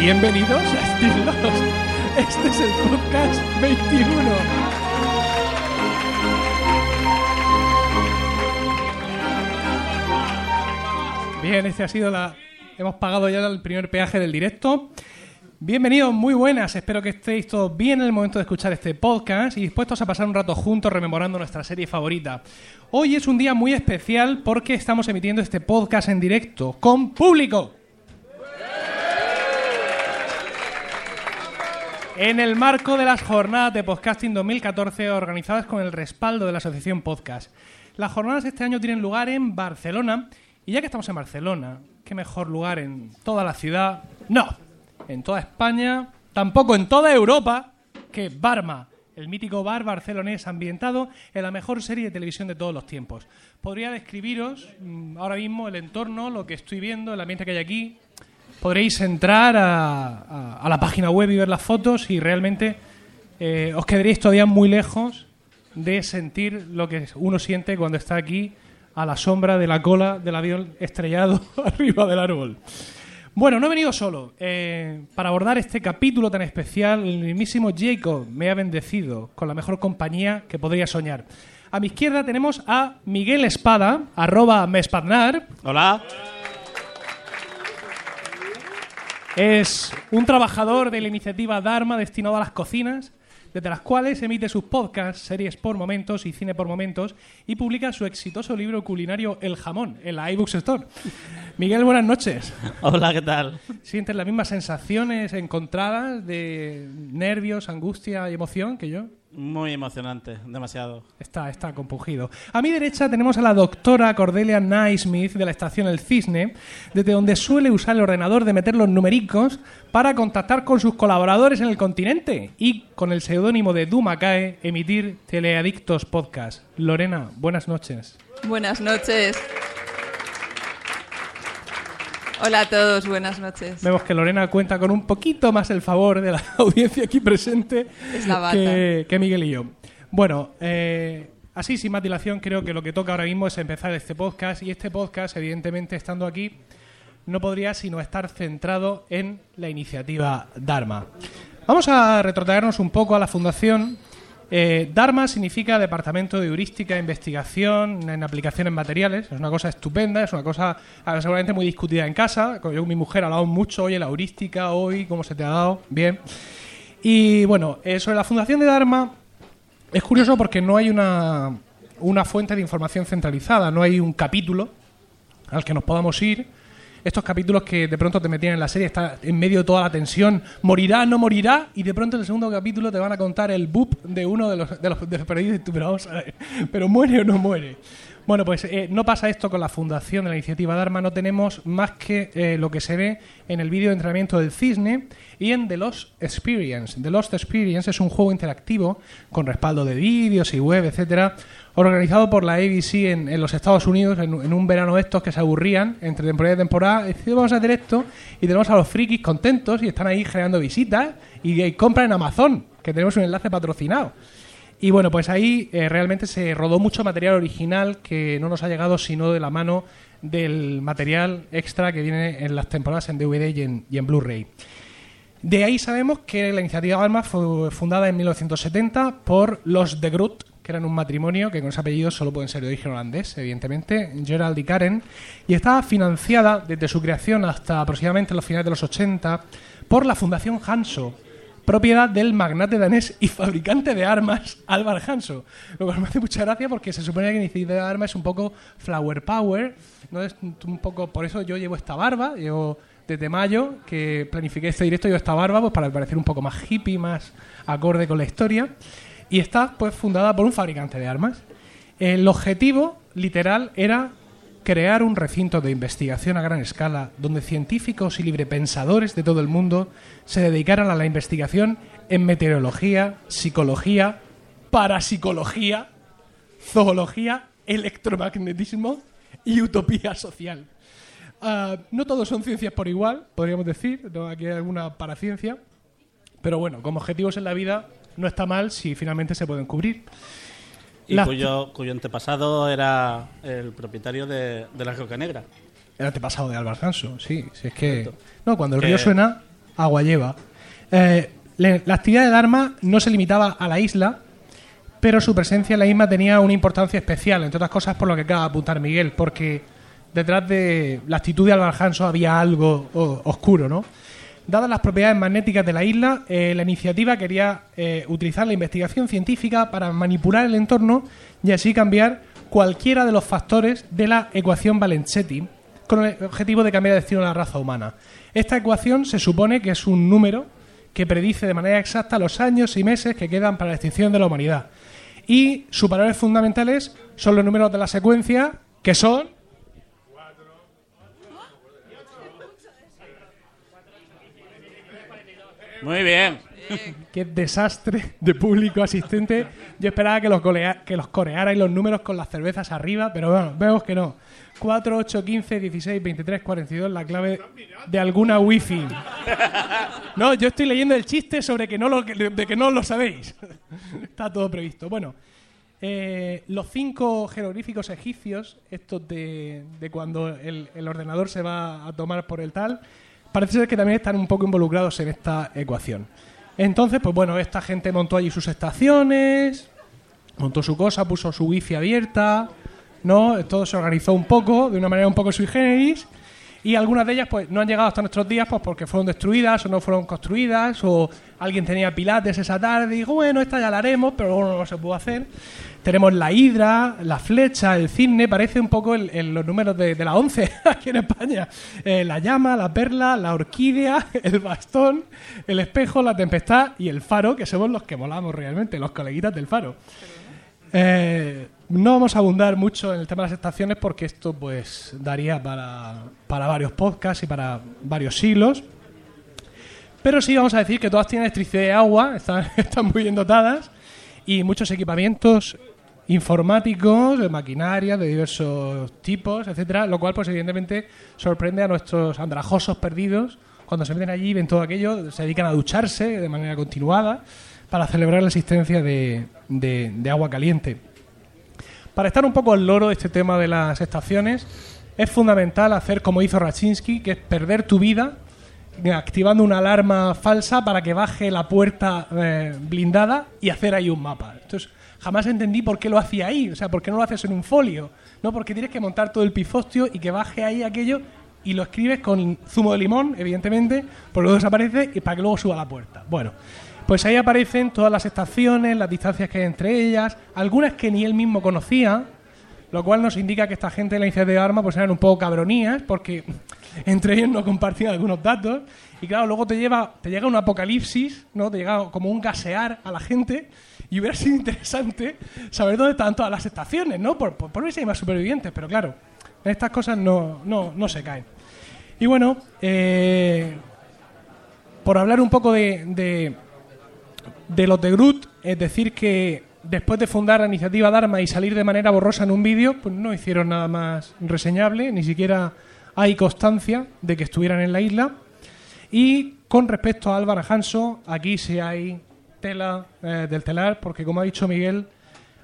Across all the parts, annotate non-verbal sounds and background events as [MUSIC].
Bienvenidos a Steel Lost. Este es el podcast 21. Bien, este ha sido la. Hemos pagado ya el primer peaje del directo. Bienvenidos, muy buenas. Espero que estéis todos bien en el momento de escuchar este podcast y dispuestos a pasar un rato juntos rememorando nuestra serie favorita. Hoy es un día muy especial porque estamos emitiendo este podcast en directo con público. En el marco de las jornadas de podcasting 2014 organizadas con el respaldo de la Asociación Podcast. Las jornadas este año tienen lugar en Barcelona y ya que estamos en Barcelona, ¿qué mejor lugar en toda la ciudad? No, en toda España, tampoco en toda Europa, que Barma, el mítico bar barcelonés ambientado en la mejor serie de televisión de todos los tiempos. Podría describiros mm, ahora mismo el entorno, lo que estoy viendo, el ambiente que hay aquí. Podréis entrar a, la página web y ver las fotos y realmente eh, os quedaréis todavía muy lejos de sentir lo que uno siente cuando está aquí a la sombra de la cola del avión estrellado [LAUGHS] arriba del árbol. Bueno, no he venido solo. Eh, para abordar este capítulo tan especial, el mismísimo Jacob me ha bendecido con la mejor compañía que podría soñar. A mi izquierda tenemos a Miguel Espada, arroba mespadnar. Hola. Es un trabajador de la iniciativa Dharma destinado a las cocinas, desde las cuales emite sus podcasts, series por momentos y cine por momentos, y publica su exitoso libro culinario El Jamón en la iBooks Store. Miguel, buenas noches. Hola, ¿qué tal? ¿Sientes las mismas sensaciones encontradas de nervios, angustia y emoción que yo? Muy emocionante, demasiado. Está, está compungido. A mi derecha tenemos a la doctora Cordelia Naismith de la estación El Cisne, desde donde suele usar el ordenador de meter los numericos para contactar con sus colaboradores en el continente y, con el seudónimo de Dumacae, emitir Teleadictos Podcast. Lorena, buenas noches. Buenas noches. Hola a todos, buenas noches. Vemos que Lorena cuenta con un poquito más el favor de la [LAUGHS] audiencia aquí presente que Miguel y yo. Bueno, eh, así sin más dilación, creo que lo que toca ahora mismo es empezar este podcast y este podcast, evidentemente, estando aquí, no podría sino estar centrado en la iniciativa Dharma. Vamos a retrotraernos un poco a la fundación. Eh, Dharma significa Departamento de Heurística e Investigación en Aplicaciones Materiales. Es una cosa estupenda, es una cosa ah, seguramente muy discutida en casa. Yo con mi mujer hablamos mucho, oye, la heurística, hoy, ¿cómo se te ha dado? Bien. Y bueno, eh, sobre la fundación de Dharma, es curioso porque no hay una, una fuente de información centralizada, no hay un capítulo al que nos podamos ir. Estos capítulos que de pronto te metían en la serie, está en medio de toda la tensión, morirá, no morirá, y de pronto en el segundo capítulo te van a contar el boop de uno de los, de los, de los pero vamos a ver, pero muere o no muere. Bueno, pues eh, no pasa esto con la fundación de la iniciativa Dharma, no tenemos más que eh, lo que se ve en el vídeo de entrenamiento del Cisne y en The Lost Experience. The Lost Experience es un juego interactivo con respaldo de vídeos y web, etcétera, organizado por la ABC en, los Estados Unidos en, un verano estos que se aburrían entre temporada y temporada. Decidimos vamos a hacer esto y tenemos a los frikis contentos y están ahí generando visitas y, y compran en Amazon, que tenemos un enlace patrocinado. Y bueno, pues ahí eh, realmente se rodó mucho material original que no nos ha llegado sino de la mano del material extra que viene en las temporadas en DVD y en, y en Blu-ray. De ahí sabemos que la iniciativa Alma fue fundada en 1970 por los de Groot, que eran un matrimonio que con ese apellido solo pueden ser de origen holandés, evidentemente, Gerald y Karen, y estaba financiada desde su creación hasta aproximadamente los finales de los 80 por la Fundación Hanso, propiedad del magnate danés y fabricante de armas Alvar Hanso. Lo cual me hace mucha gracia porque se supone que la iniciativa de armas es un poco flower power, ¿no? Es un poco, por eso yo llevo esta barba, llevo desde mayo que planifiqué este directo, llevo esta barba pues para parecer un poco más hippie, más acorde con la historia. Y está pues fundada por un fabricante de armas. El objetivo literal era crear un recinto de investigación a gran escala donde científicos y librepensadores de todo el mundo se dedicaran a la investigación en meteorología, psicología, parapsicología, zoología, electromagnetismo y utopía social. Ah, no todos son ciencias por igual, podríamos decir, ¿no? aquí hay alguna paraciencia, pero bueno, como objetivos en la vida no está mal si finalmente se pueden cubrir. Y Las- cuyo, cuyo antepasado era el propietario de, de la Roca Negra. El antepasado de Álvaro Hanso, sí. Si es que. Correcto. No, cuando el río suena. agua lleva. Eh, le- la actividad de Dharma no se limitaba a la isla, pero su presencia en la misma tenía una importancia especial, entre otras cosas por lo que acaba de apuntar Miguel, porque detrás de la actitud de Álvaro Hanso había algo o- oscuro, ¿no? Dadas las propiedades magnéticas de la isla, eh, la iniciativa quería eh, utilizar la investigación científica para manipular el entorno y así cambiar cualquiera de los factores de la ecuación Valenzetti con el objetivo de cambiar el destino de la raza humana. Esta ecuación se supone que es un número que predice de manera exacta los años y meses que quedan para la extinción de la humanidad. Y sus valores fundamentales son los números de la secuencia, que son Muy bien. Qué desastre de público asistente. Yo esperaba que los, golea- que los corearais los números con las cervezas arriba, pero bueno, vemos que no. 4, 8, 15, 16, 23, 42, la clave de alguna wifi. No, yo estoy leyendo el chiste sobre que no lo, de que no lo sabéis. Está todo previsto. Bueno, eh, los cinco jeroglíficos egipcios, estos de, de cuando el, el ordenador se va a tomar por el tal, parece ser que también están un poco involucrados en esta ecuación. Entonces, pues bueno, esta gente montó allí sus estaciones, montó su cosa, puso su wifi abierta, ¿no? Todo se organizó un poco, de una manera un poco sui generis, y algunas de ellas pues no han llegado hasta nuestros días pues porque fueron destruidas o no fueron construidas o alguien tenía pilates esa tarde y dijo, bueno, esta ya la haremos, pero bueno, no se pudo hacer. Tenemos la hidra, la flecha, el cisne, parece un poco el- los números de, la 11 [LAUGHS] aquí en España. Eh, la llama, la perla, la orquídea, [LAUGHS] el bastón, el espejo, la tempestad y el faro, que somos los que molamos realmente, los coleguitas del faro. Eh, no vamos a abundar mucho en el tema de las estaciones porque esto pues daría para, para varios podcasts y para varios siglos. Pero sí vamos a decir que todas tienen electricidad y agua, están, [LAUGHS] están muy bien dotadas y muchos equipamientos informáticos, de maquinaria de diversos tipos, etcétera, lo cual pues evidentemente sorprende a nuestros andrajosos perdidos cuando se meten allí ven todo aquello, se dedican a ducharse de manera continuada para celebrar la existencia de, de- agua caliente. Para estar un poco al loro de este tema de las estaciones, es fundamental hacer como hizo Raczynski, que es perder tu vida activando una alarma falsa para que baje la puerta eh, blindada y hacer ahí un mapa. Entonces, jamás entendí por qué lo hacía ahí, o sea, por qué no lo haces en un folio, ¿no? Porque tienes que montar todo el pifostio y que baje ahí aquello y lo escribes con zumo de limón, evidentemente, por luego desaparece y para que luego suba a la puerta. Bueno, pues ahí aparecen todas las estaciones, las distancias que hay entre ellas, algunas que ni él mismo conocía, lo cual nos indica que esta gente de la iniciativa de Arma pues eran un poco cabronías porque [LAUGHS] entre ellos no compartían algunos datos y claro, luego te lleva te llega un apocalipsis, ¿no? Te llega como un gasear a la gente y hubiera sido interesante saber dónde están todas las estaciones, ¿no? Por, por, por ver si hay más supervivientes, pero claro, estas cosas no, no, no se caen. Y bueno, eh, por hablar un poco de, de, de los de Groot, es decir, que después de fundar la iniciativa Dharma y salir de manera borrosa en un vídeo, pues no hicieron nada más reseñable, ni siquiera hay constancia de que estuvieran en la isla. Y con respecto a Álvaro Hanso, aquí sí hay tela eh, del telar, porque como ha dicho Miguel,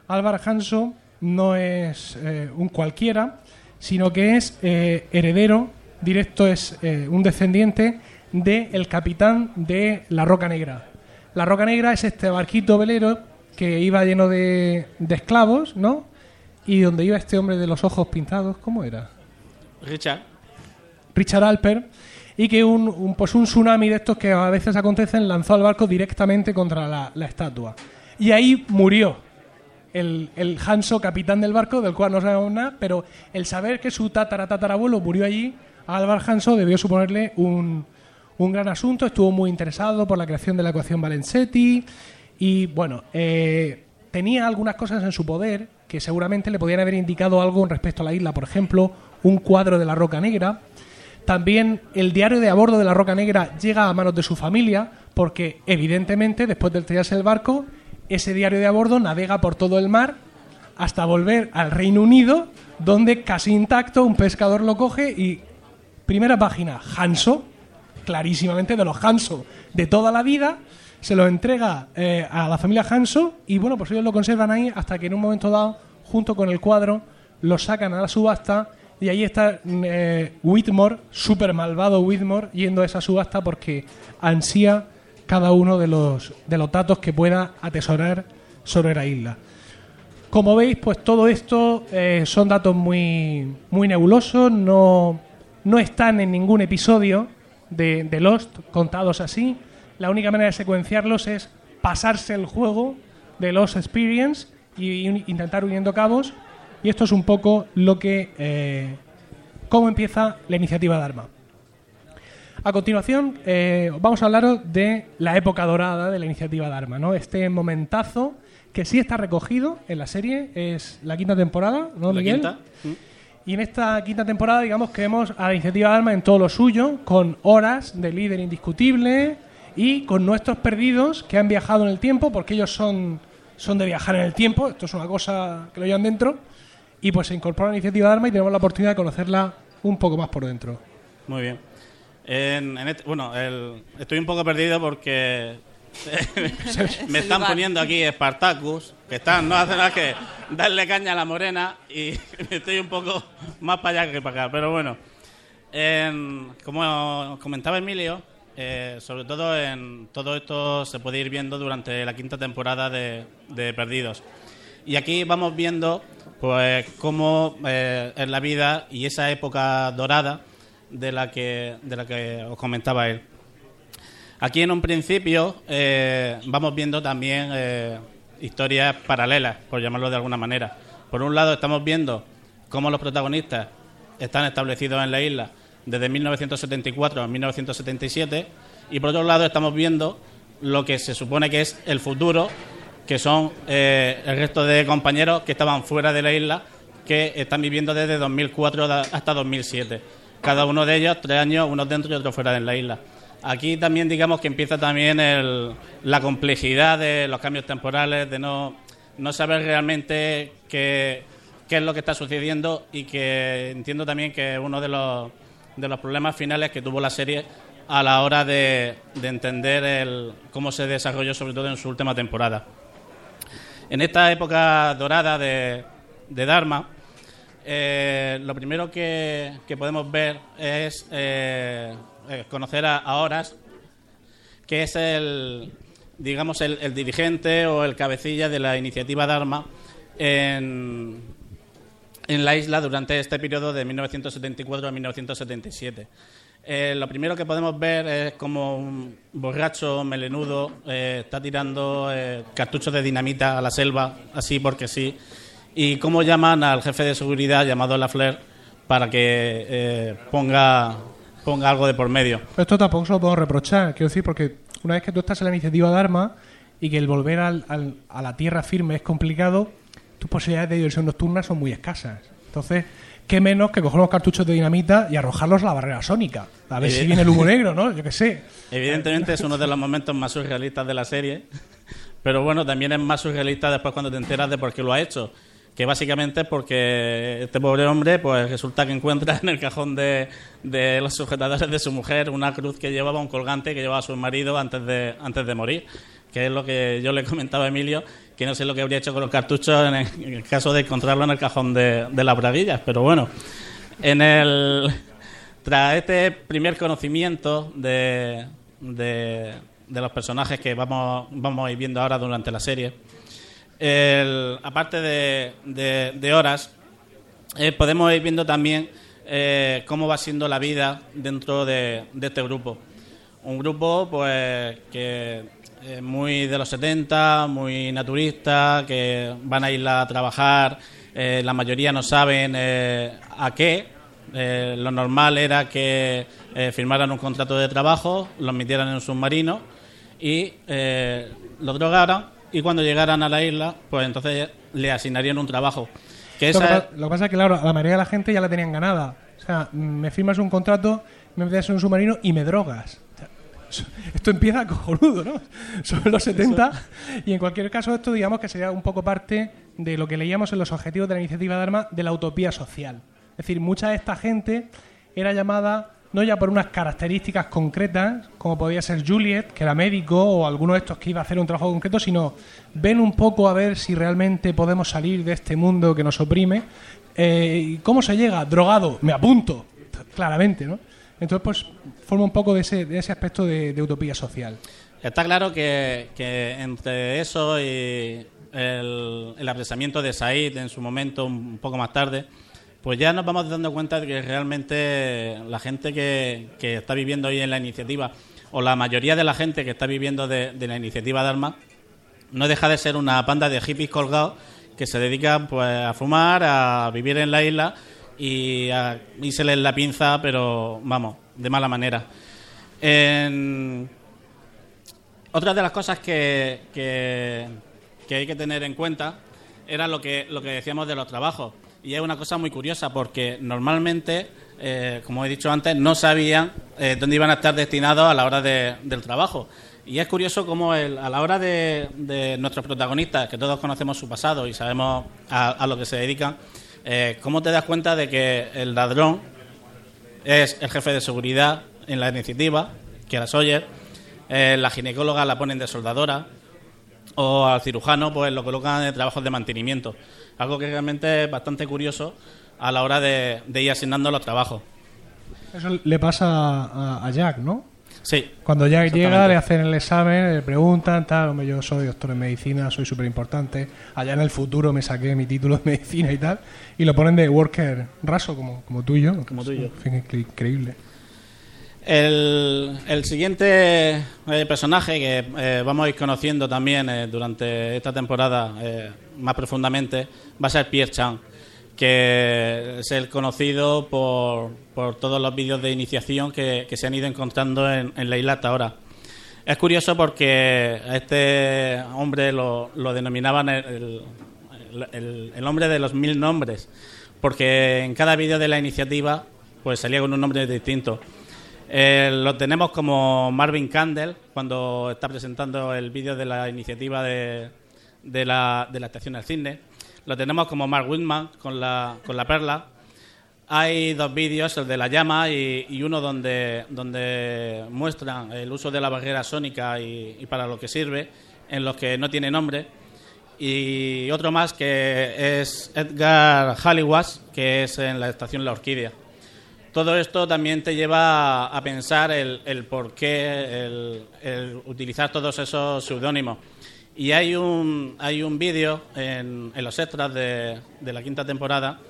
Álvaro Hanso no es eh, un cualquiera, sino que es eh, heredero directo, es un descendiente del capitán de la Roca Negra. La Roca Negra es este barquito velero que iba lleno de, de esclavos, ¿no? Y donde iba este hombre de los ojos pintados, ¿cómo era? Richard. Richard Alper, y que un, pues un tsunami de estos que a veces acontecen lanzó al barco directamente contra la, estatua. Y ahí murió el, el Hanso, capitán del barco, del cual no sabemos nada, pero el saber que su tatara tatarabuelo murió allí, a Álvar Hanso debió suponerle un, un gran asunto, estuvo muy interesado por la creación de la ecuación Valenzetti y bueno, eh, tenía algunas cosas en su poder que seguramente le podían haber indicado algo respecto a la isla, por ejemplo, un cuadro de la Roca Negra. También el diario de a bordo de la Roca Negra llega a manos de su familia, porque evidentemente después de estrellarse el barco, ese diario de a bordo navega por todo el mar hasta volver al Reino Unido, donde casi intacto un pescador lo coge y primera página, Hanso, clarísimamente de los Hanso de toda la vida, se lo entrega eh, a la familia Hanso y bueno, pues ellos lo conservan ahí hasta que en un momento dado, junto con el cuadro, lo sacan a la subasta Y ahí está eh, Whitmore, súper malvado Whitmore, yendo a esa subasta porque ansía cada uno de los, de los datos que pueda atesorar sobre la isla. Como veis, pues todo esto eh, son datos muy, muy nebulosos, no, no están en ningún episodio de, de Lost contados así. La única manera de secuenciarlos es pasarse el juego de Lost Experience y intentar uniendo cabos. Y esto es un poco lo que eh, cómo empieza la iniciativa Dharma. A continuación, eh, vamos a hablaros de la época dorada de la iniciativa Dharma, ¿no? Este momentazo que sí está recogido en la serie, es la quinta temporada, ¿no, La Miguel? quinta. Y en esta quinta temporada, digamos que vemos a la iniciativa Dharma en todo lo suyo, con horas de líder indiscutible y con nuestros perdidos que han viajado en el tiempo, porque ellos son, son de viajar en el tiempo, esto es una cosa que lo llevan dentro, y pues se incorpora a la iniciativa Dharma y tenemos la oportunidad de conocerla un poco más por dentro. Muy bien. En, en este- bueno, el- estoy un poco perdido porque [LAUGHS] me están poniendo aquí Spartacus, que están, no hacen nada que darle caña a la morena y [LAUGHS] estoy un poco más para allá que para acá. Pero bueno, en- como comentaba Emilio, eh, sobre todo en todo esto se puede ir viendo durante la quinta temporada de, de Perdidos. Y aquí vamos viendo pues cómo eh, es la vida y esa época dorada de la que, de la que os comentaba él. Aquí en un principio eh, vamos viendo también eh, historias paralelas, por llamarlo de alguna manera. Por un lado estamos viendo cómo los protagonistas están establecidos en la isla desde 1974 a 1977 y por otro lado estamos viendo lo que se supone que es el futuro, que son eh, el resto de compañeros que estaban fuera de la isla que están viviendo desde 2004 da- hasta 2007. Cada uno de ellos tres años, unos dentro y otros fuera de la isla. Aquí también digamos que empieza también el- la complejidad de los cambios temporales, de no, no saber realmente qué, qué es lo que está sucediendo y que entiendo también que uno de los, de los problemas finales que tuvo la serie a la hora de, de entender el, cómo se desarrolló, sobre todo en su última temporada. En esta época dorada de, de Dharma, eh, lo primero que, que podemos ver es eh, eh, conocer a, a Horas, que es el, digamos, el, el dirigente o el cabecilla de la iniciativa Dharma en, en la isla durante este periodo de 1974 a 1977. Eh, lo primero que podemos ver es como un borracho melenudo eh, está tirando eh, cartuchos de dinamita a la selva, así porque sí, y cómo llaman al jefe de seguridad llamado Lafleur para que eh, ponga, ponga algo de por medio. Esto tampoco se lo puedo reprochar, quiero decir, porque una vez que tú estás en la iniciativa Dharma y que el volver al- al- a la tierra firme es complicado, tus posibilidades de diversión nocturna son muy escasas. Entonces, qué menos que coger unos cartuchos de dinamita y arrojarlos a la barrera sónica. A ver Eh, si viene el humo [LAUGHS] negro, ¿no? Yo qué sé. Evidentemente es uno de los momentos más surrealistas de la serie, pero bueno, también es más surrealista después cuando te enteras de por qué lo ha hecho. Que básicamente es porque este pobre hombre, pues resulta que encuentra en el cajón de, de los sujetadores de su mujer una cruz que llevaba, un colgante que llevaba su marido antes de, antes de morir. Que es lo que yo le comentaba a Emilio, que no sé lo que habría hecho con los cartuchos en el, caso de encontrarlo en el cajón de, las braguillas. Pero bueno, en el, tras este primer conocimiento de, de, de los personajes que vamos, vamos a ir viendo ahora durante la serie, aparte de, de- horas, eh, podemos ir viendo también eh, cómo va siendo la vida dentro de, de este grupo. Un grupo pues que es muy de los 70, muy naturista, que van a ir a trabajar, eh, la mayoría no saben eh, a qué. Eh, lo normal era que eh, firmaran un contrato de trabajo, los metieran en un submarino y eh, lo drogaran y cuando llegaran a la isla, pues entonces le asignarían un trabajo. Que Lo que, esa lo que pasa es que, claro, a la mayoría de la gente ya la tenían ganada. O sea, me firmas un contrato, me metes en un submarino y me drogas. Esto empieza cojonudo, ¿no? Sobre los 70. Y en cualquier caso, esto digamos que sería un poco parte de lo que leíamos en los objetivos de la iniciativa Dharma de la utopía social. Es decir, mucha de esta gente era llamada no ya por unas características concretas, como podía ser Juliet, que era médico, o alguno de estos que iba a hacer un trabajo concreto, sino ven un poco a ver si realmente podemos salir de este mundo que nos oprime. Eh, ¿Cómo se llega? Drogado, me apunto, claramente, ¿no? Entonces, pues forma un poco de ese, de ese aspecto de, utopía social. Está claro que, entre eso y el, el, apresamiento de Said en su momento, un poco más tarde, pues ya nos vamos dando cuenta de que realmente la gente que, está viviendo hoy en la iniciativa, o la mayoría de la gente que está viviendo de, la iniciativa Dharma, no deja de ser una panda de hippies colgados que se dedican pues a fumar, a vivir en la isla y a les la pinza, pero vamos, de mala manera. Otra de las cosas que, que, hay que tener en cuenta era lo que, lo que decíamos de los trabajos. Y es una cosa muy curiosa porque normalmente, eh, como he dicho antes, no sabían eh, dónde iban a estar destinados a la hora del trabajo. Y es curioso cómo a la hora de, nuestros protagonistas, que todos conocemos su pasado y sabemos a, lo que se dedican, eh, cómo te das cuenta de que el ladrón es el jefe de seguridad en la iniciativa, que Sawyer, la ginecóloga la ponen de soldadora, o al cirujano pues lo colocan en trabajos de mantenimiento. Algo que realmente es bastante curioso a la hora de, ir asignando los trabajos. Eso le pasa a, Jack, ¿no? Sí. Cuando Jack llega, le hacen el examen, le preguntan, tal, hombre, yo soy doctor en medicina, soy súper importante. Allá en el futuro me saqué mi título de [LAUGHS] medicina y tal. Y lo ponen de worker raso, como, como tú y yo. Como tú y yo. increíble. El, el siguiente eh, personaje que eh, vamos a ir conociendo también eh, durante esta temporada más profundamente va a ser Pierre Chan, que es el conocido por, por todos los vídeos de iniciación que, se han ido encontrando en, la isla hasta ahora. Es curioso porque a este hombre lo, lo denominaban el, el, hombre de los mil nombres, porque en cada vídeo de la iniciativa pues salía con un nombre distinto. Eh, lo tenemos como Marvin Candle cuando está presentando el vídeo de la iniciativa de, de, la, de la estación del cine. Lo tenemos como Mark Whitman con la, con la perla. Hay dos vídeos, el de la llama y, uno donde, donde muestran el uso de la barrera sónica y, para lo que sirve, en los que no tiene nombre. Y otro más que es Edgar Halliwas, que es en la estación La Orquídea todo esto también te lleva a, pensar el, por qué el, utilizar todos esos seudónimos. Y hay un, hay un vídeo en, los extras de, la quinta temporada.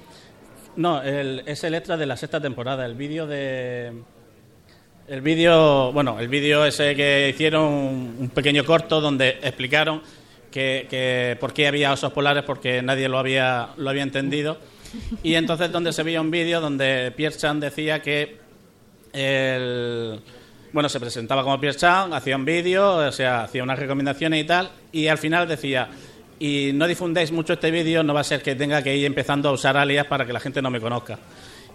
No, es el extra de la sexta temporada. El vídeo de. El vídeo, bueno, el vídeo ese que hicieron, un pequeño corto donde explicaron que, que por qué había osos polares, porque nadie lo había, lo había entendido y entonces donde se veía un vídeo donde Pierre Chan decía que el, bueno, se presentaba como Pierre Chan, hacía un vídeo, o sea, hacía unas recomendaciones y tal, y al final decía, y no difundéis mucho este vídeo, no va a ser que tenga que ir empezando a usar alias para que la gente no me conozca.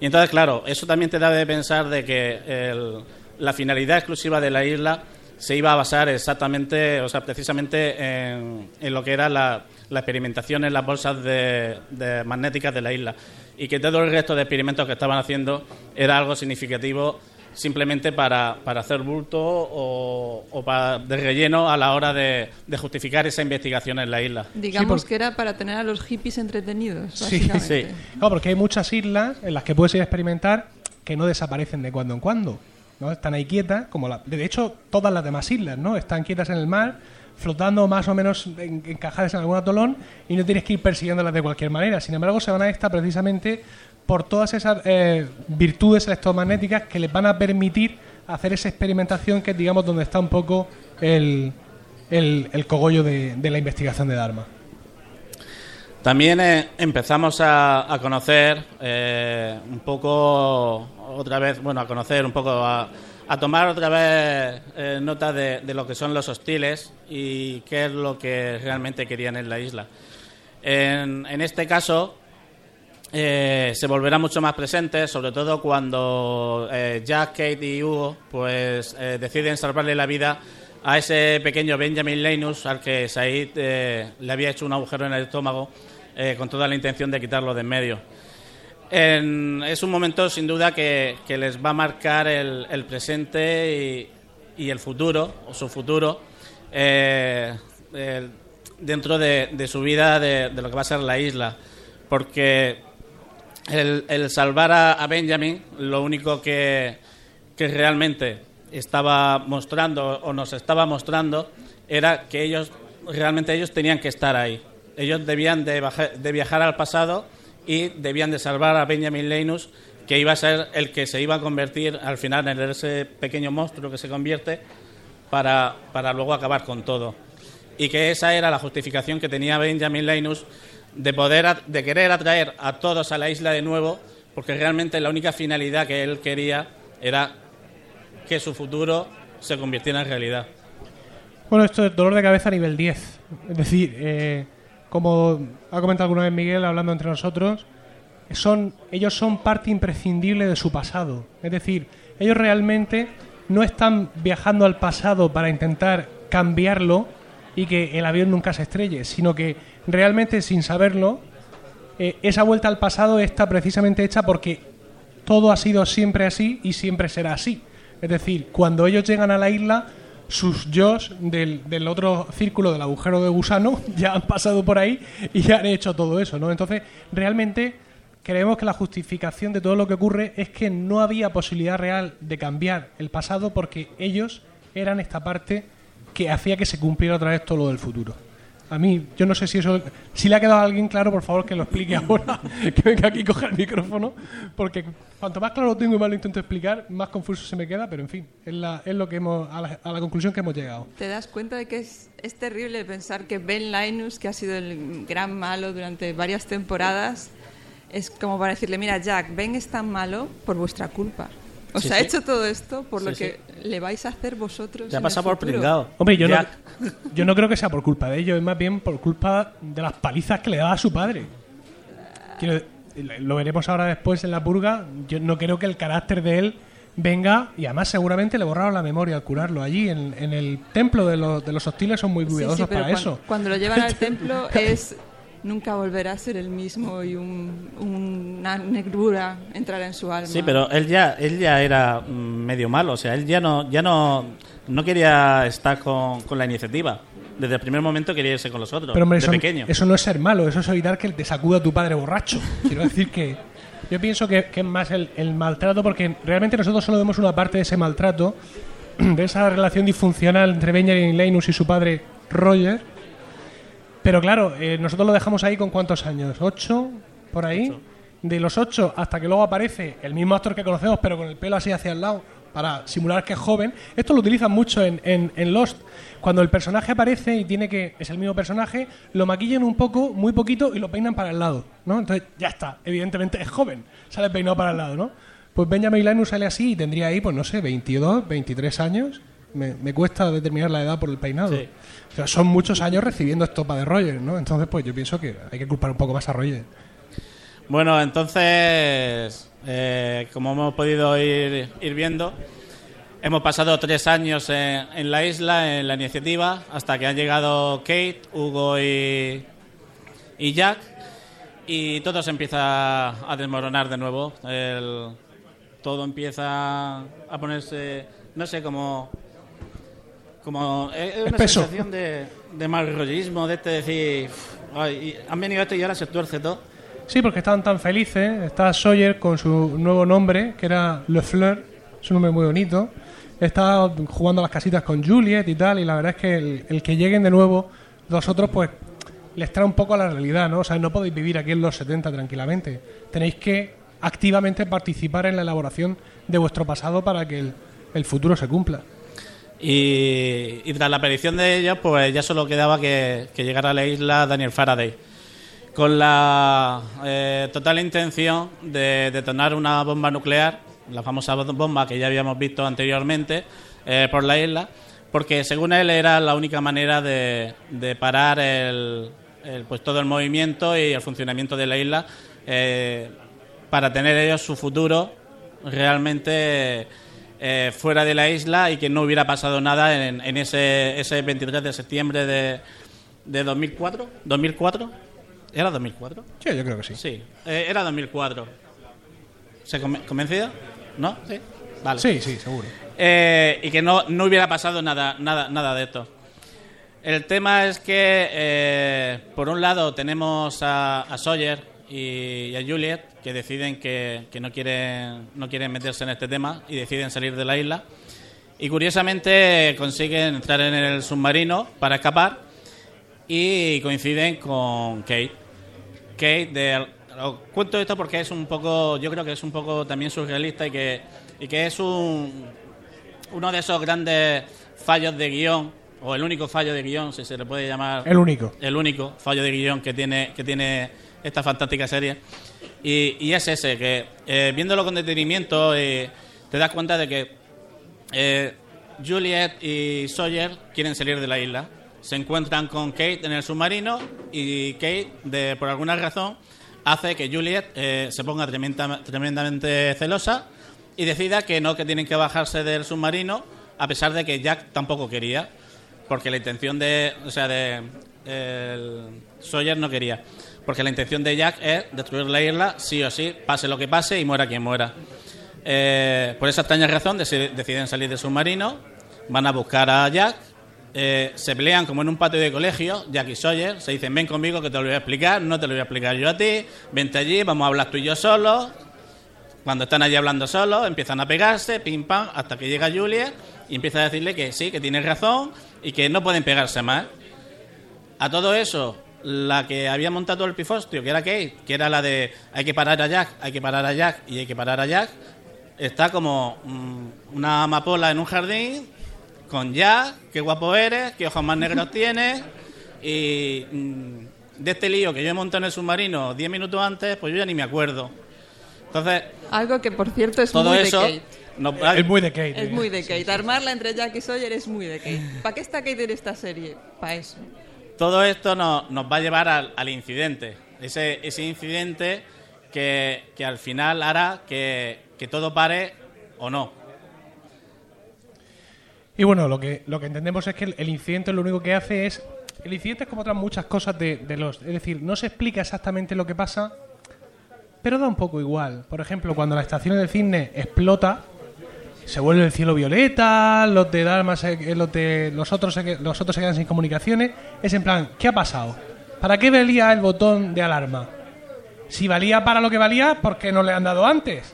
Y entonces, claro, eso también te da de pensar de que la finalidad exclusiva de la isla se iba a basar exactamente, o sea, precisamente en, lo que era la, la experimentación en las bolsas de, magnéticas de la isla y que todo el resto de experimentos que estaban haciendo era algo significativo simplemente para, para hacer bulto o, para de relleno a la hora de, justificar esa investigación en la isla. Digamos que era para tener a los hippies entretenidos. Sí, sí. porque hay muchas islas en las que puedes ir a experimentar que no desaparecen de cuando en cuando. ¿no? Están ahí quietas, como la, de hecho todas las demás islas, ¿no? Están quietas en el mar flotando más o menos encajadas en algún atolón y no tienes que ir persiguiéndolas de cualquier manera. Sin embargo, se van a esta precisamente por todas esas eh, virtudes electromagnéticas que les van a permitir hacer esa experimentación que es, digamos, donde está un poco el, el, cogollo de, la investigación de Dharma. También eh, empezamos a, conocer eh, un poco, otra vez, bueno, a conocer un poco a, tomar otra vez eh, nota de, lo que son los hostiles y qué es lo que realmente querían en la isla. En, este caso, eh, se volverá mucho más presente, sobre todo cuando eh, Jack, Kate y Hugo pues, deciden salvarle la vida a ese pequeño Benjamin Linus al que Said le había hecho un agujero en el estómago con toda la intención de quitarlo de en medio. es un momento sin duda que, les va a marcar el, presente y, el futuro, o su futuro, eh, dentro de, su vida, de, lo que va a ser la isla. Porque el, salvar a, Benjamin, lo único que, que realmente estaba mostrando o nos estaba mostrando era que ellos realmente ellos tenían que estar ahí. Ellos debían de, de viajar al pasado y debían de salvar a Benjamin Linus, que iba a ser el que se iba a convertir al final en ese pequeño monstruo que se convierte para, para luego acabar con todo. Y que esa era la justificación que tenía Benjamin Linus de poder de querer atraer a todos a la isla de nuevo, porque realmente la única finalidad que él quería era que su futuro se convirtiera en realidad. Bueno, esto es dolor de cabeza nivel 10. Es decir, eh, como ha comentado alguna vez Miguel hablando entre nosotros, son, ellos son parte imprescindible de su pasado. Es decir, ellos realmente no están viajando al pasado para intentar cambiarlo y que el avión nunca se estrelle, sino que realmente sin saberlo, eh, esa vuelta al pasado está precisamente hecha porque todo ha sido siempre así y siempre será así. Es decir, cuando ellos llegan a la isla, sus yo del, del, otro círculo del agujero de gusano [LAUGHS] ya han pasado por ahí y ya han hecho todo eso, ¿no? Entonces, realmente creemos que la justificación de todo lo que ocurre es que no había posibilidad real de cambiar el pasado porque ellos eran esta parte que hacía que se cumpliera otra vez todo lo del futuro. A mí, yo no sé si eso. Si le ha quedado a alguien claro, por favor que lo explique ahora. [LAUGHS] que venga aquí y coja el micrófono. Porque cuanto más claro lo tengo y más lo intento explicar, más confuso se me queda. Pero en fin, es, la, es lo que hemos, a la, conclusión que hemos llegado. ¿Te das cuenta de que es, es terrible pensar que Ben Linus, que ha sido el gran malo durante varias temporadas, es como para decirle: Mira, Jack, Ben es tan malo por vuestra culpa. Os ha hecho todo esto por lo que le vais a hacer vosotros. Ya pasa por pringado. Hombre, yo no, [LAUGHS] yo no creo que sea por culpa de ellos, es más bien por culpa de las palizas que le daba a su padre. lo veremos ahora después en la purga. Yo no creo que el carácter de él venga, y además seguramente le borraron la memoria al curarlo. Allí en, el templo de los, de los hostiles son muy cuidadosos para eso. Cuando lo llevan al [LAUGHS] templo es nunca volverá a ser el mismo y una negrura entrará en su alma. Sí, pero él ya, él ya era mm, medio malo, o sea, él ya no, ya no, no quería estar con, la iniciativa. Desde el primer momento quería irse con los otros, pero, de eso, pequeño. Eso no es ser malo, eso es evitar que te sacuda a tu padre borracho. Quiero decir que yo pienso que, es más el, el maltrato, porque realmente nosotros solo vemos una parte de ese maltrato, [CLEARS THROAT] de esa relación disfuncional entre Benjamin Linus y su padre Roger, pero claro, eh, nosotros lo dejamos ahí con cuántos años, ¿ocho? Por ahí. De los ocho hasta que luego aparece el mismo actor que conocemos, pero con el pelo así hacia el lado, para simular que es joven. Esto lo utilizan mucho en, en, Lost. Cuando el personaje aparece y tiene que. es el mismo personaje, lo maquillan un poco, muy poquito, y lo peinan para el lado, ¿no? Entonces ya está. Evidentemente es joven. Sale peinado para el lado, ¿no? Pues Benjamin Linus sale así y tendría ahí, pues no sé, 22, 23 años. Me, me cuesta determinar la edad por el peinado. Sí son muchos años recibiendo estopa de Roger, ¿no? Entonces, pues yo pienso que hay que culpar un poco más a Roger. Bueno, entonces, eh, como hemos podido ir, viendo, hemos pasado tres años en, la isla, en la iniciativa, hasta que han llegado Kate, Hugo y, y Jack, y todo se empieza a desmoronar de nuevo. todo empieza a ponerse, no sé, cómo como es una sensación de, de mal rollismo, de este decir, han venido esto y ahora se tuerce todo. Sí, porque estaban tan felices. Está Sawyer con su nuevo nombre, que era Le Fleur, es un nombre muy bonito. Está jugando a las casitas con Juliet y tal, y la verdad es que el, que lleguen de nuevo los otros, pues les trae un poco a la realidad, ¿no? O sea, no podéis vivir aquí en los 70 tranquilamente. Tenéis que activamente participar en la elaboración de vuestro pasado para que el futuro se cumpla. Y, tras la aparición de ellos, pues ya solo quedaba que, llegara a la isla Daniel Faraday, con la eh, total intención de detonar una bomba nuclear, la famosa bomba que ya habíamos visto anteriormente, eh, por la isla, porque según él era la única manera de, parar el, pues todo el movimiento y el funcionamiento de la isla eh, para tener ellos su futuro realmente eh, fuera de la isla y que no hubiera pasado nada en, ese, ese 23 de septiembre de, de 2004. ¿2004? ¿Era 2004? Sí, yo creo que sí. Sí, eh, era 2004. ¿Se conven- convencido? ¿No? Sí. Vale. Sí, sí, seguro. Eh, y que no, no hubiera pasado nada, nada, nada de esto. El tema es que, eh, por un lado, tenemos a, a Sawyer y, a Juliet que deciden que, que no, quieren, no quieren meterse en este tema y deciden salir de la isla. Y curiosamente consiguen entrar en el submarino para escapar y coinciden con Kate. Kate, de, os cuento esto porque es un poco, yo creo que es un poco también surrealista y que, y que es un, uno de esos grandes fallos de guion, o el único fallo de guion, si se le puede llamar. El único. El único fallo de guion que tiene, que tiene esta fantástica serie. Y, y es ese, que eh, viéndolo con detenimiento, eh, te das cuenta de que eh, Juliet y Sawyer quieren salir de la isla. Se encuentran con Kate en el submarino y Kate, de, por alguna razón, hace que Juliet eh, se ponga tremenda- tremendamente celosa y decida que no, que tienen que bajarse del submarino, a pesar de que Jack tampoco quería, porque la intención de, o sea, de Sawyer no quería, porque la intención de Jack es destruir la isla sí o sí, pase lo que pase y muera quien muera. Eh, por esa extraña razón deci- deciden salir del submarino, van a buscar a Jack, eh, se pelean como en un patio de colegio, Jack y Sawyer, se dicen ven conmigo que te lo voy a explicar, no te lo voy a explicar yo a ti, vente allí, vamos a hablar tú y yo solos. Cuando están allí hablando solos, empiezan a pegarse, pim pam, hasta que llega Julia y empieza a decirle que sí, que tiene razón y que no pueden pegarse más. A todo eso, la que había montado el pifostio, que era Kate, que era la de hay que parar a Jack, hay que parar a Jack y hay que parar a Jack, está como mm, una amapola en un jardín con Jack, qué guapo eres, qué ojos más negros [LAUGHS] tienes y mm, de este lío que yo he montado en el submarino 10 minutos antes, pues yo ya ni me acuerdo. Entonces, Algo que, por cierto, es todo muy eso... de Kate. no- Es muy de Kate. Es eh. muy de Kate. Armarla entre Jack y Sawyer es muy de Kate. ¿Para qué está Kate en esta serie? Para eso. Todo esto nos, nos va a llevar al, incidente. Ese, ese incidente que, al final hará que, todo pare o no. Y bueno, lo que, lo que entendemos es que el, incidente lo único que hace es... El incidente es como otras muchas cosas de, de los... Es decir, no se explica exactamente lo que pasa, pero da un poco igual. Por ejemplo, cuando la estación del cisne explota, se vuelve el cielo violeta, los de Dalma, se- eh, los, de, los, otros se, los otros se quedan sin comunicaciones. Es en plan, ¿qué ha pasado? ¿Para qué valía el botón de alarma? Si valía para lo que valía, ¿por qué no le han dado antes?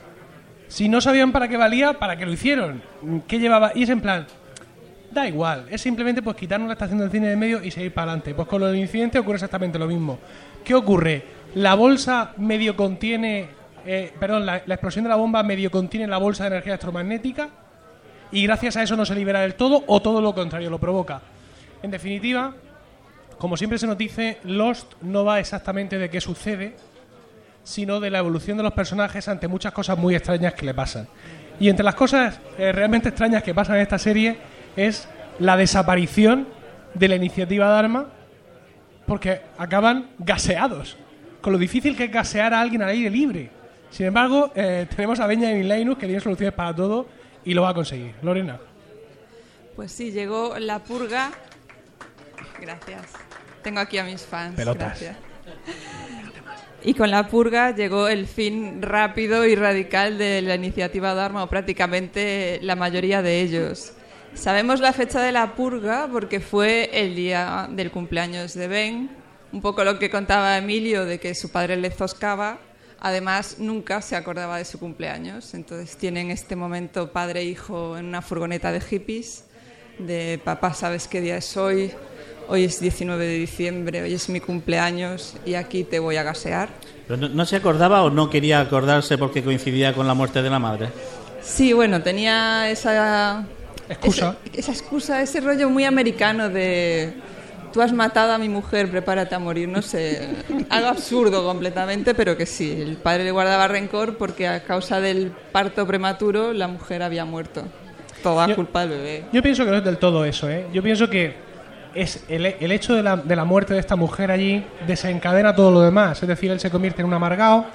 Si no sabían para qué valía, ¿para qué lo hicieron? ¿Qué llevaba? Y es en plan, da igual, es simplemente pues quitarnos la estación del cine de medio y seguir para adelante. Pues con lo del incidente ocurre exactamente lo mismo. ¿Qué ocurre? La bolsa medio contiene, eh, perdón, la, explosión de la bomba medio contiene la bolsa de energía electromagnética y gracias a eso no se libera del todo o todo lo contrario lo provoca. En definitiva, como siempre se nos dice, Lost no va exactamente de qué sucede, sino de la evolución de los personajes ante muchas cosas muy extrañas que le pasan. Y entre las cosas eh, realmente extrañas que pasan en esta serie es la desaparición de la iniciativa Dharma porque acaban gaseados. Con lo difícil que es gasear a alguien al aire libre. Sin embargo, eh, tenemos a Benjamin Linus que tiene soluciones para todo y lo va a conseguir. Lorena. Pues sí, llegó la purga. Gracias. Tengo aquí a mis fans. Pelotas. Gracias. Y con la purga llegó el fin rápido y radical de la iniciativa Dharma, o prácticamente la mayoría de ellos. Sabemos la fecha de la purga porque fue el día del cumpleaños de Ben, un poco lo que contaba Emilio de que su padre le zoscaba. Además, nunca se acordaba de su cumpleaños. Entonces tienen este momento padre e hijo en una furgoneta de hippies, de papá, ¿sabes qué día es hoy? Hoy es 19 de diciembre, hoy es mi cumpleaños y aquí te voy a gasear. Pero no, no se acordaba o no quería acordarse porque coincidía con la muerte de la madre? Sí, bueno, tenía esa Excusa. Esa, esa excusa, ese rollo muy americano de tú has matado a mi mujer, prepárate a morir, no sé, algo absurdo completamente, pero que sí, el padre le guardaba rencor porque a causa del parto prematuro la mujer había muerto. Toda Yo- culpa del bebé. Yo pienso que no es del todo eso, ¿eh? Yo pienso que es el, el hecho de la, de la muerte de esta mujer allí desencadena todo lo demás. Es decir, él se convierte en un amargado.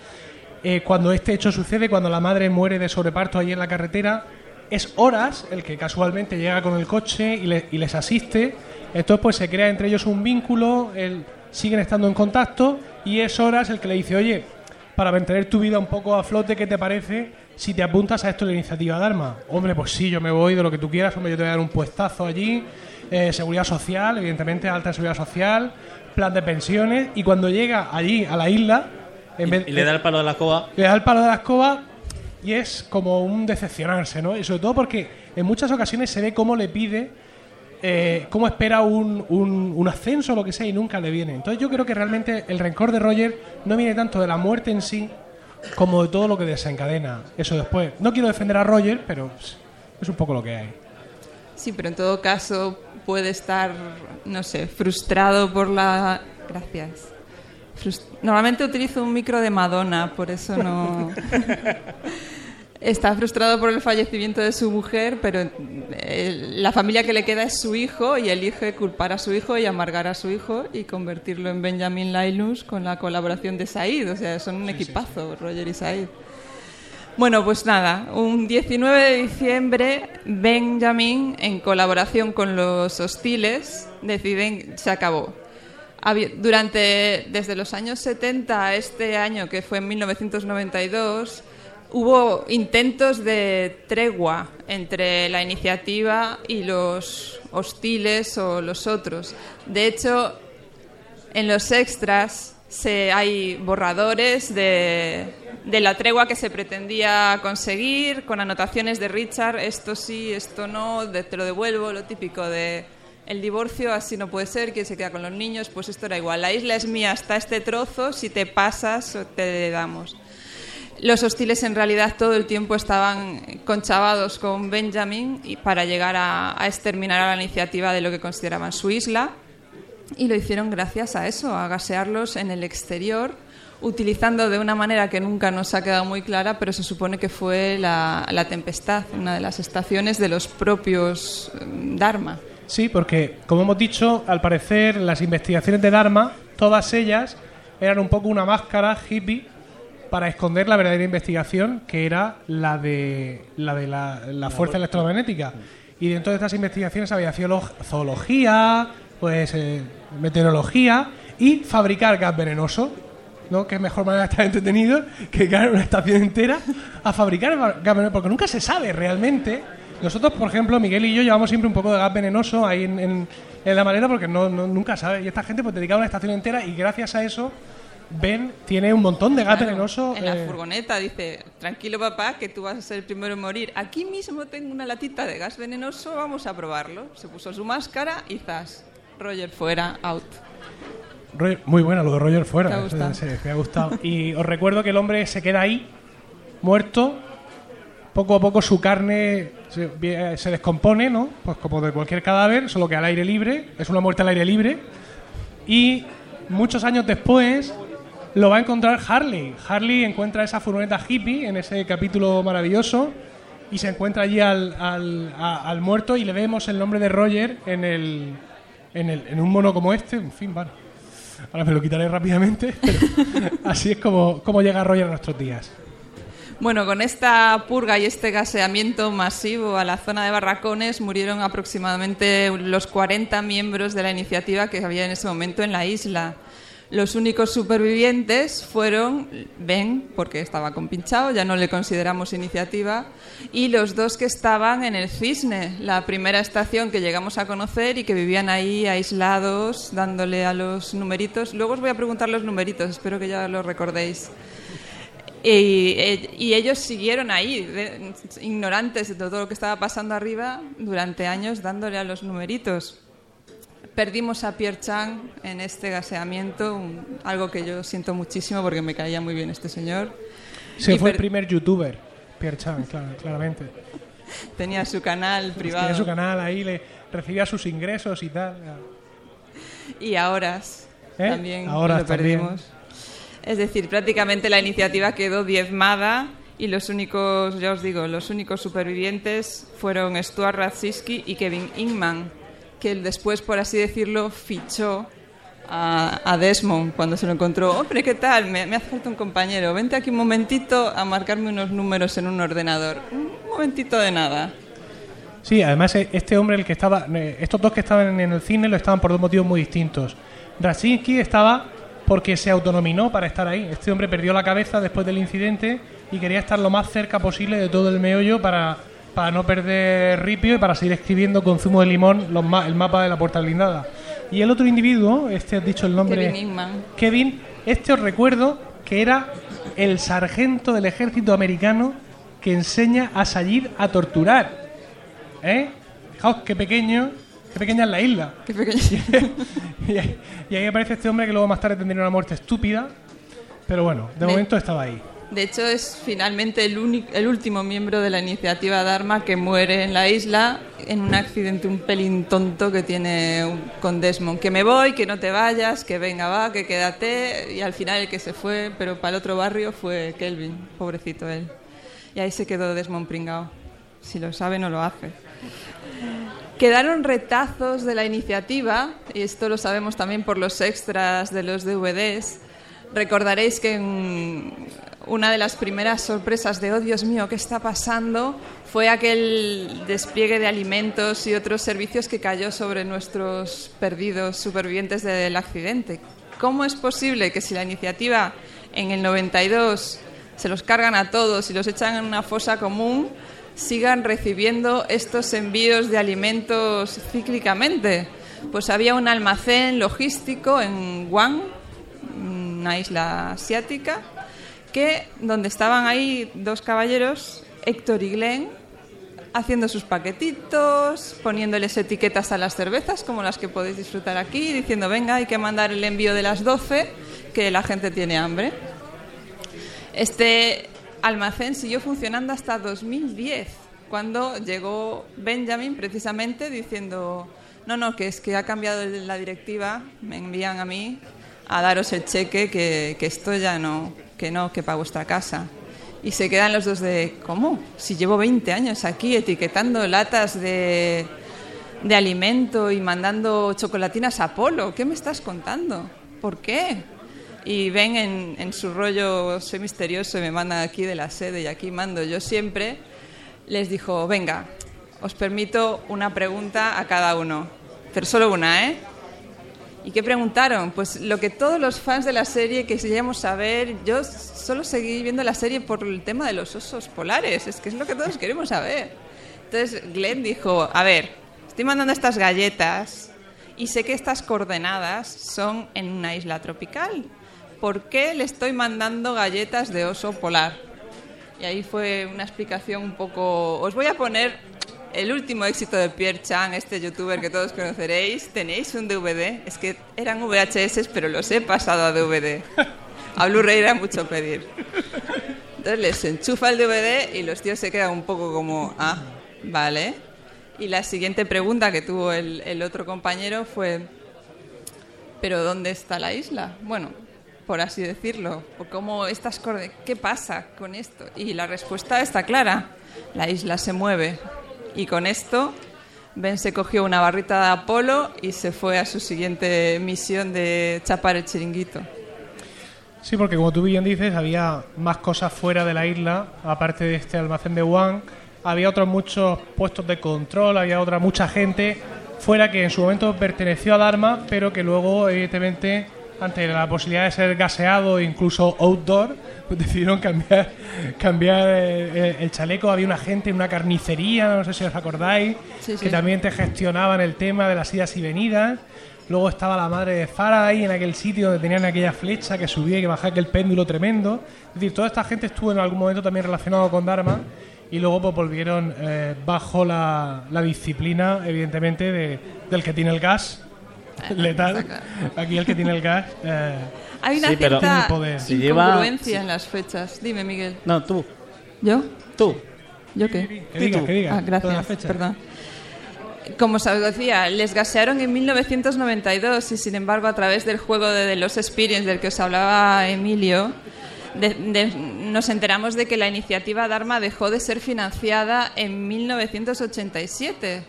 Eh, cuando este hecho sucede, cuando la madre muere de sobreparto allí en la carretera, es Horas el que casualmente llega con el coche y, le- y les asiste. Entonces, pues se crea entre ellos un vínculo, el- siguen estando en contacto y es Horas el que le dice, oye, para mantener tu vida un poco a flote, ¿qué te parece si te apuntas a esto de la iniciativa Dharma? Hombre, pues sí, yo me voy de lo que tú quieras, hombre, yo te voy a dar un puestazo allí, eh, seguridad social, evidentemente alta seguridad social, plan de pensiones, y cuando llega allí a la isla... En y, vez, y le da el palo de la escoba. Le da el palo de la escoba y es como un decepcionarse, ¿no? Y sobre todo porque en muchas ocasiones se ve cómo le pide, eh, cómo espera un, un, ascenso o lo que sea y nunca le viene. Entonces yo creo que realmente el rencor de Roger no viene tanto de la muerte en sí como de todo lo que desencadena eso después. No quiero defender a Roger, pero es un poco lo que hay. Sí, pero en todo caso puede estar, no sé, frustrado por la... Gracias. Normalmente utilizo un micro de Madonna, por eso no... [LAUGHS] Está frustrado por el fallecimiento de su mujer, pero eh, la familia que le queda es su hijo y elige culpar a su hijo y amargar a su hijo y convertirlo en Benjamin Lailus con la colaboración de Said. O sea, son un equipazo, Roger y Said. Bueno, pues nada, un 19 de diciembre, Benjamin, en colaboración con los hostiles, deciden, se acabó. Durante, desde los años 70 a este año, que fue en 1992, hubo intentos de tregua entre la iniciativa y los hostiles o los otros. De hecho, en los extras se, hay borradores de, de la tregua que se pretendía conseguir, con anotaciones de Richard, esto sí, esto no, te lo devuelvo, lo típico de el divorcio así no puede ser, quien se queda con los niños, pues esto era igual. La isla es mía hasta este trozo, si te pasas te damos. Los hostiles en realidad todo el tiempo estaban conchavados con Benjamin y para llegar a, exterminar a la iniciativa de lo que consideraban su isla y lo hicieron gracias a eso, a gasearlos en el exterior utilizando de una manera que nunca nos ha quedado muy clara, pero se supone que fue la, Tempestad, una de las estaciones de los propios mm, Dharma. Sí, porque, como hemos dicho, al parecer las investigaciones de Dharma, todas ellas eran un poco una máscara hippie para esconder la verdadera investigación, que era la de la, de la, fuerza electromagnética. Y dentro de estas investigaciones había zoología, pues eh, meteorología y fabricar gas venenoso. ¿no? Que es mejor manera de estar entretenido que ganar una estación entera a fabricar gas venenoso, porque nunca se sabe realmente. Nosotros, por ejemplo, Miguel y yo llevamos siempre un poco de gas venenoso ahí en, la maleta porque no, nunca sabe. Y esta gente pues dedicaba una estación entera y gracias a eso Ben tiene un montón de gas venenoso. En la eh, furgoneta dice, tranquilo papá, que tú vas a ser el primero en morir. Aquí mismo tengo una latita de gas venenoso, vamos a probarlo. Se puso su máscara y zas, Roger fuera, out muy buena lo de Roger fuera. me ha gustado. y os recuerdo que el hombre se queda ahí, muerto. Poco a poco su carne se, descompone, ¿no? Pues como de cualquier cadáver, solo que al aire libre. Es una muerte al aire libre. Y muchos años después lo va a encontrar Harley. Harley encuentra esa furgoneta hippie en ese capítulo maravilloso y se encuentra allí al, al, muerto y le vemos el nombre de Roger en, el, en, el, en un mono como este. En fin, vale. Ahora me lo quitaré rápidamente, [LAUGHS] así es como, como llega Roger a nuestros días. Bueno, con esta purga y este gaseamiento masivo a la zona de barracones murieron aproximadamente los 40 miembros de la iniciativa que había en ese momento en la isla. Los únicos supervivientes fueron Ben, porque estaba compinchado, ya no le consideramos iniciativa, y los dos que estaban en el Cisne, la primera estación que llegamos a conocer y que vivían ahí aislados, dándole a los numeritos. Luego os voy a preguntar los numeritos, espero que ya los recordéis. Y, y, ellos siguieron ahí, ignorantes de todo lo que estaba pasando arriba, durante años dándole a los numeritos perdimos a Pierre Chang en este gaseamiento, algo que yo siento muchísimo porque me caía muy bien este señor. Se fue el primer youtuber, Pierre Chang, claramente. Tenía su canal privado. Tenía su canal ahí, le recibía sus ingresos y tal. Y ahora ¿Eh? también ahora lo perdimos. Es decir, prácticamente la iniciativa quedó diezmada y los únicos, ya os digo, los únicos supervivientes fueron Stuart Radziski y Kevin Inman que después, por así decirlo, fichó a, Desmond cuando se lo encontró. Hombre, ¿qué tal? Me, hace falta un compañero. Vente aquí un momentito a marcarme unos números en un ordenador. Un momentito de nada. Sí, además eh, este hombre, el que estaba, eh, estos dos que estaban en el cine, lo estaban por dos motivos muy distintos. Raczynski estaba porque se autonominó para estar ahí. Este hombre perdió la cabeza después del incidente y quería estar lo más cerca posible de todo el meollo para, para no perder ripio y para seguir escribiendo con zumo de limón los el mapa de la puerta blindada. Y el otro individuo, este has dicho el nombre... Kevin Kevin, este os recuerdo que era el sargento del ejército americano que enseña a Sayid a torturar. ¿Eh? Fijaos qué pequeño, qué pequeña es la isla. Qué pequeño. [LAUGHS] y, ahí aparece este hombre que luego más tarde tendría una muerte estúpida. Pero bueno, de, momento estaba ahí. De hecho, es finalmente el, único, el último miembro de la iniciativa Dharma que muere en la isla en un accidente un pelín tonto que tiene con Desmond. Que me voy, que no te vayas, que venga, va, que quédate. Y al final el que se fue, pero para el otro barrio, fue Kelvin, pobrecito él. Y ahí se quedó Desmond pringao. Si lo sabe, no lo hace. Quedaron retazos de la iniciativa, y esto lo sabemos también por los extras de los DVDs. Recordaréis que en una de las primeras sorpresas de, oh Dios mío, ¿qué está pasando? Fue aquel despliegue de alimentos y otros servicios que cayó sobre nuestros perdidos supervivientes del accidente. ¿Cómo es posible que si la iniciativa en el 92 se los cargan a todos y los echan en una fosa común, sigan recibiendo estos envíos de alimentos cíclicamente. Pues había un almacén logístico en Guam, una isla asiática, que donde estaban ahí dos caballeros, Héctor y Glenn, haciendo sus paquetitos, poniéndoles etiquetas a las cervezas, como las que podéis disfrutar aquí, diciendo, venga, hay que mandar el envío de las 12, que la gente tiene hambre. Este almacén siguió funcionando hasta 2010, cuando llegó Benjamin precisamente diciendo, no, no, que es que ha cambiado la directiva, me envían a mí a daros el cheque, que, esto ya no, que no, que para vuestra casa. Y se quedan los dos de, ¿cómo? Si llevo 20 años aquí etiquetando latas de, de alimento y mandando chocolatinas a Polo, ¿qué me estás contando? ¿Por qué? y ven en, su rollo, soy misterioso me mandan aquí de la sede y aquí mando yo siempre, les dijo, venga, os permito una pregunta a cada uno, pero solo una, ¿eh? ¿Y qué preguntaron? Pues lo que todos los fans de la serie queríamos saber, yo solo seguí viendo la serie por el tema de los osos polares, es que es lo que todos queremos saber. Entonces Glenn dijo, a ver, estoy mandando estas galletas y sé que estas coordenadas son en una isla tropical ¿por qué le estoy mandando galletas de oso polar? Y ahí fue una explicación un poco... Os voy a poner el último éxito de Pierre Chang, este youtuber que todos conoceréis. ¿Tenéis un DVD? Es que eran VHS, pero los he pasado a DVD. A Blu-ray era mucho pedir. Entonces les enchufa el DVD y los tíos se quedan un poco como, ah, vale. Y la siguiente pregunta que tuvo el, el otro compañero fue, ¿pero dónde está la isla? Bueno, por así decirlo, o cómo estas ¿qué pasa con esto? Y la respuesta está clara, la isla se mueve. Y con esto Ben se cogió una barrita de Apolo y se fue a su siguiente misión de chapar el chiringuito. Sí, porque como tú bien dices, había más cosas fuera de la isla, aparte de este almacén de Wuhan, había otros muchos puestos de control, había otra mucha gente fuera que en su momento perteneció a Dharma, pero que luego, evidentemente, ante la posibilidad de ser gaseado e incluso outdoor, pues decidieron cambiar, cambiar eh, el, chaleco. Había una gente en una carnicería, no sé si os acordáis, que también te gestionaban el tema de las idas y venidas. Luego estaba la madre de ahí en aquel sitio donde tenían aquella flecha que subía y que bajaba aquel péndulo tremendo. Es decir, toda esta gente estuvo en algún momento también relacionado con Dharma y luego pues volvieron eh, bajo la, la, disciplina, evidentemente, de, del que tiene el gas [LAUGHS] letal. Aquí el que tiene el gas. Eh, Hay una cierta incongruencia en las fechas. Dime, Miguel. No, tú. ¿Yo? Tú. ¿Yo qué? Que diga, que diga. Ah, gracias. Perdón. Como os decía, les gasearon en 1992 y sin embargo a través del juego de los Experience del que os hablaba Emilio, nos enteramos de que la iniciativa Dharma dejó de ser financiada en 1987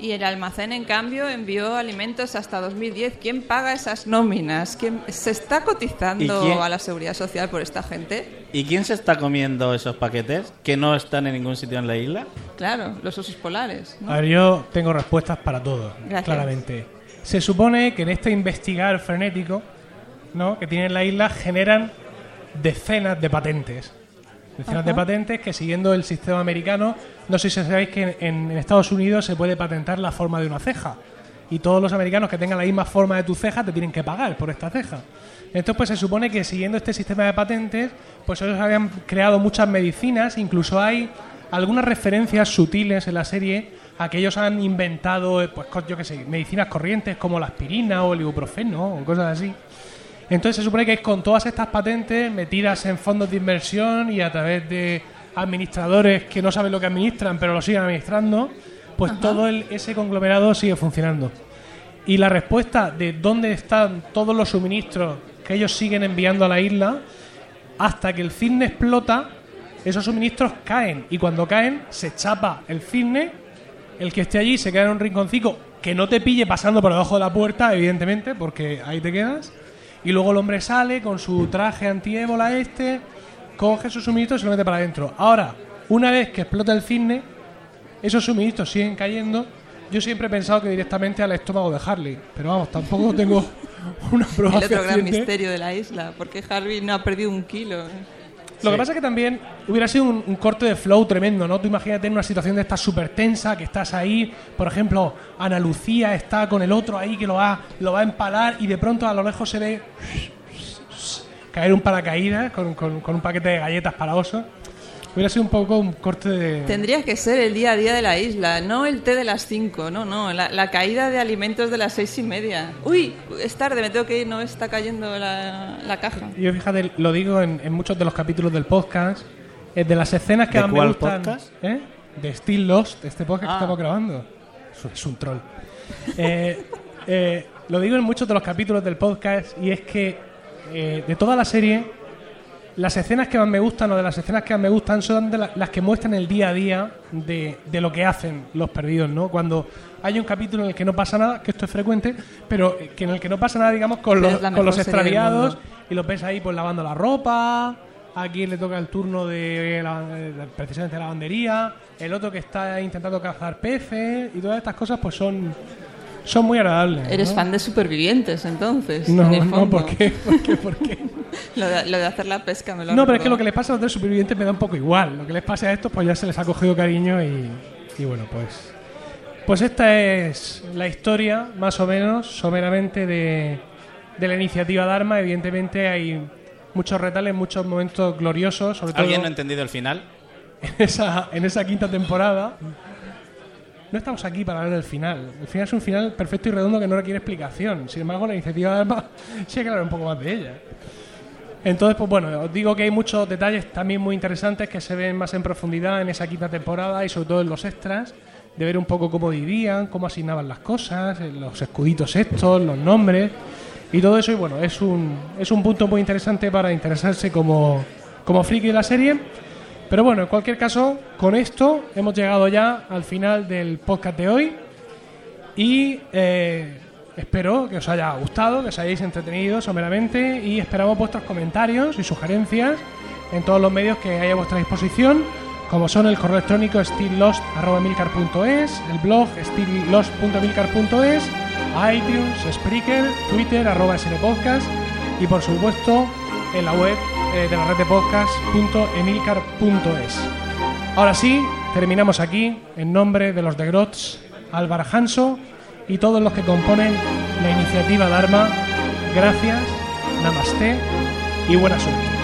y el almacén, en cambio, envió alimentos hasta 2010. ¿Quién paga esas nóminas? ¿Quién ¿Se está cotizando a la seguridad social por esta gente? ¿Y quién se está comiendo esos paquetes que no están en ningún sitio en la isla? Claro, los osos polares. A ver, yo tengo respuestas para todo, claramente. Se supone que en este investigar frenético ¿no? que tienen la isla generan decenas de patentes. De patentes que siguiendo el sistema americano, no sé si sabéis que en, en Estados Unidos se puede patentar la forma de una ceja. Y todos los americanos que tengan la misma forma de tu ceja te tienen que pagar por esta ceja. Entonces, pues se supone que siguiendo este sistema de patentes, pues ellos habían creado muchas medicinas, incluso hay algunas referencias sutiles en la serie a que ellos han inventado, eh, pues yo qué sé, medicinas corrientes como la aspirina o el ibuprofeno o cosas así. Entonces se supone que es con todas estas patentes metidas en fondos de inversión y a través de administradores que no saben lo que administran, pero lo siguen administrando, pues todo el- ese conglomerado sigue funcionando. Y la respuesta de dónde están todos los suministros que ellos siguen enviando a la isla, hasta que el cisne explota, esos suministros caen. Y cuando caen, se chapa el cisne, el que esté allí se queda en un rinconcito que no te pille pasando por debajo de la puerta, evidentemente, porque ahí te quedas. Y luego el hombre sale con su traje antiébola este, coge sus suministros y se lo mete para adentro. Ahora, una vez que explota el cisne, esos suministros siguen cayendo. Yo siempre he pensado que directamente al estómago de Harley, pero vamos, tampoco tengo [LAUGHS] una prueba El otro gran misterio de la isla, porque Harvey no ha perdido un kilo. Lo que pasa es que también hubiera sido un, un corte de flow tremendo, ¿no? Tú imagínate en una situación de esta súper tensa, que estás ahí, por ejemplo, Ana Lucía está con el otro ahí que lo va, lo va a empalar y de pronto a lo lejos se ve caer un paracaídas con, con- con un paquete de galletas para oso. Hubiera sido un poco un corte de... Tendría que ser el día a día de la isla, no el té de las 5, no, no, la, la caída de alimentos de las seis y media. Uy, es tarde, me tengo que ir, no está cayendo la, la caja. Yo fíjate, lo digo en, en muchos de los capítulos del podcast, eh, de las escenas que ¿De más me cuál gustan... podcast? ¿eh? De Still Lost, este podcast Ah. que estamos grabando. Es un- Es un troll. Eh, eh, lo digo en muchos de los capítulos del podcast y es que eh, de toda la serie, las escenas que más me gustan o de las escenas que más me gustan son de la- las que muestran el día a día de, de lo que hacen los perdidos, ¿no? Cuando hay un capítulo en el que no pasa nada, que esto es frecuente, pero que en el que no pasa nada, digamos, con los, con los extraviados y los ves ahí pues lavando la ropa, a quien le toca el turno de, la- de- precisamente la lavandería, el otro que está intentando cazar peces y todas estas cosas pues son, son muy agradables. Eres ¿no? fan de supervivientes, entonces. No, en el no, fondo. [LAUGHS] ¿por qué? ¿Por qué? ¿Por [LAUGHS] qué? Lo de, lo de hacer la pesca me lo No, pero es que recordó. lo que les pasa a los de supervivientes me da un poco igual. Lo que les pasa a estos, pues ya se les ha cogido cariño y, y bueno, pues. Pues esta es la historia, más o menos, someramente, de, de la iniciativa Dharma. Evidentemente hay muchos retales, muchos momentos gloriosos, sobre todo ¿Alguien no ha entendido el final? [LAUGHS] en esa, en esa quinta temporada. No estamos aquí para hablar del final. El final es un final perfecto y redondo que no requiere explicación. Sin embargo, la iniciativa Dharma [LAUGHS] sí hay que hablar un poco más de ella. Entonces, pues bueno, os digo que hay muchos detalles también muy interesantes que se ven más en profundidad en esa quinta temporada y sobre todo en los extras, de ver un poco cómo vivían, cómo asignaban las cosas, eh, los escuditos estos, los nombres y todo eso. Y bueno, es un, es un punto muy interesante para interesarse como, como friki de la serie. Pero bueno, en cualquier caso, con esto hemos llegado ya al final del podcast de hoy. Y eh, espero que os haya gustado, que os hayáis entretenido someramente y esperamos vuestros comentarios y sugerencias en todos los medios que hay a vuestra disposición, como son el correo electrónico stilllost.milcar.es, el blog stilllost.milcar.es, iTunes, Spreaker, Twitter, arroba snpodcast y por supuesto en la web eh, de la red de podcast.emilcar.es. Ahora sí, terminamos aquí en nombre de los de Grots, Álvaro Hanso y todos los que componen la iniciativa Dharma. Gracias, namaste y buena suerte.